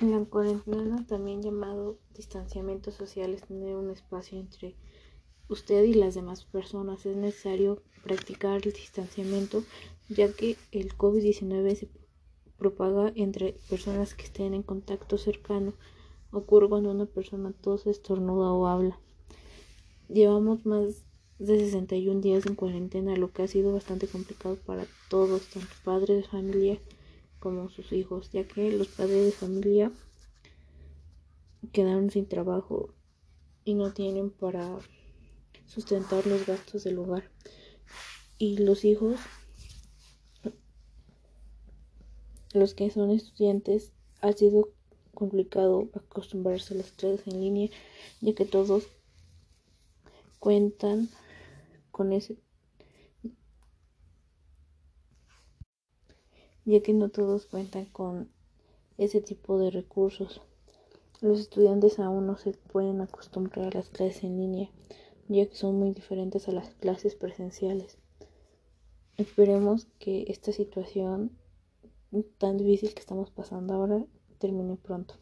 La cuarentena, también llamado distanciamiento social, es tener un espacio entre usted y las demás personas. Es necesario practicar el distanciamiento ya que el COVID-19 se propaga entre personas que estén en contacto cercano. Ocurre cuando una persona tose, estornuda o habla. Llevamos más de 61 días en cuarentena, lo que ha sido bastante complicado para todos, tanto padres familia como sus hijos, ya que los padres de familia quedaron sin trabajo y no tienen para sustentar los gastos del hogar. Y los hijos, los que son estudiantes, ha sido complicado acostumbrarse a las clases en línea, ya que todos cuentan con ese ya que no todos cuentan con ese tipo de recursos. Los estudiantes aún no se pueden acostumbrar a las clases en línea, ya que son muy diferentes a las clases presenciales. Esperemos que esta situación tan difícil que estamos pasando ahora termine pronto.